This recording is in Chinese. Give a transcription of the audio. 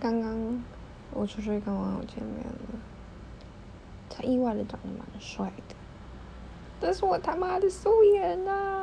刚刚我出去跟网友见面了。他意外的长得蛮帅的。但是我他妈的素颜呐